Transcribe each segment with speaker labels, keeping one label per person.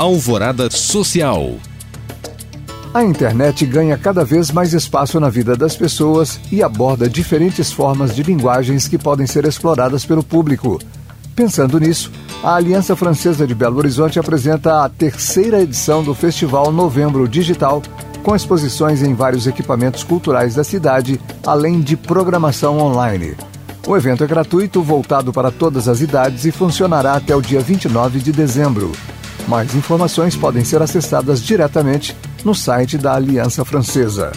Speaker 1: Alvorada Social.
Speaker 2: A internet ganha cada vez mais espaço na vida das pessoas e aborda diferentes formas de linguagens que podem ser exploradas pelo público. Pensando nisso, a Aliança Francesa de Belo Horizonte apresenta a terceira edição do Festival Novembro Digital, com exposições em vários equipamentos culturais da cidade, além de programação online. O evento é gratuito, voltado para todas as idades e funcionará até o dia 29 de dezembro. Mais informações podem ser acessadas diretamente no site da Aliança Francesa.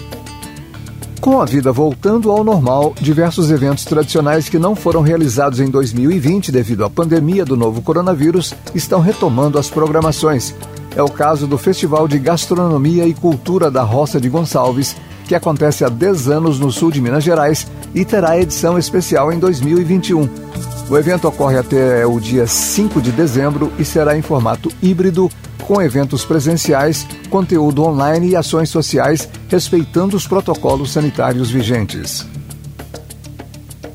Speaker 2: Com a vida voltando ao normal, diversos eventos tradicionais que não foram realizados em 2020 devido à pandemia do novo coronavírus estão retomando as programações. É o caso do Festival de Gastronomia e Cultura da Roça de Gonçalves, que acontece há 10 anos no sul de Minas Gerais e terá edição especial em 2021. O evento ocorre até o dia 5 de dezembro e será em formato híbrido, com eventos presenciais, conteúdo online e ações sociais, respeitando os protocolos sanitários vigentes.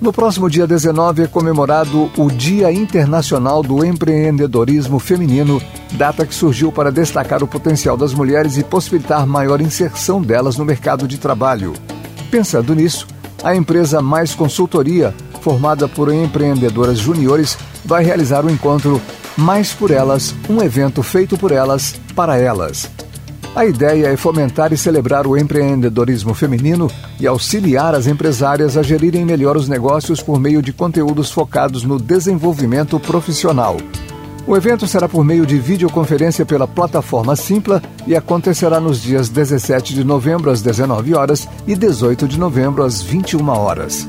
Speaker 2: No próximo dia 19 é comemorado o Dia Internacional do Empreendedorismo Feminino, data que surgiu para destacar o potencial das mulheres e possibilitar maior inserção delas no mercado de trabalho. Pensando nisso, a empresa Mais Consultoria, formada por empreendedoras juniores, vai realizar o encontro Mais por Elas, um evento feito por elas, para elas. A ideia é fomentar e celebrar o empreendedorismo feminino e auxiliar as empresárias a gerirem melhor os negócios por meio de conteúdos focados no desenvolvimento profissional. O evento será por meio de videoconferência pela plataforma Simpla e acontecerá nos dias 17 de novembro às 19 horas e 18 de novembro às 21 horas.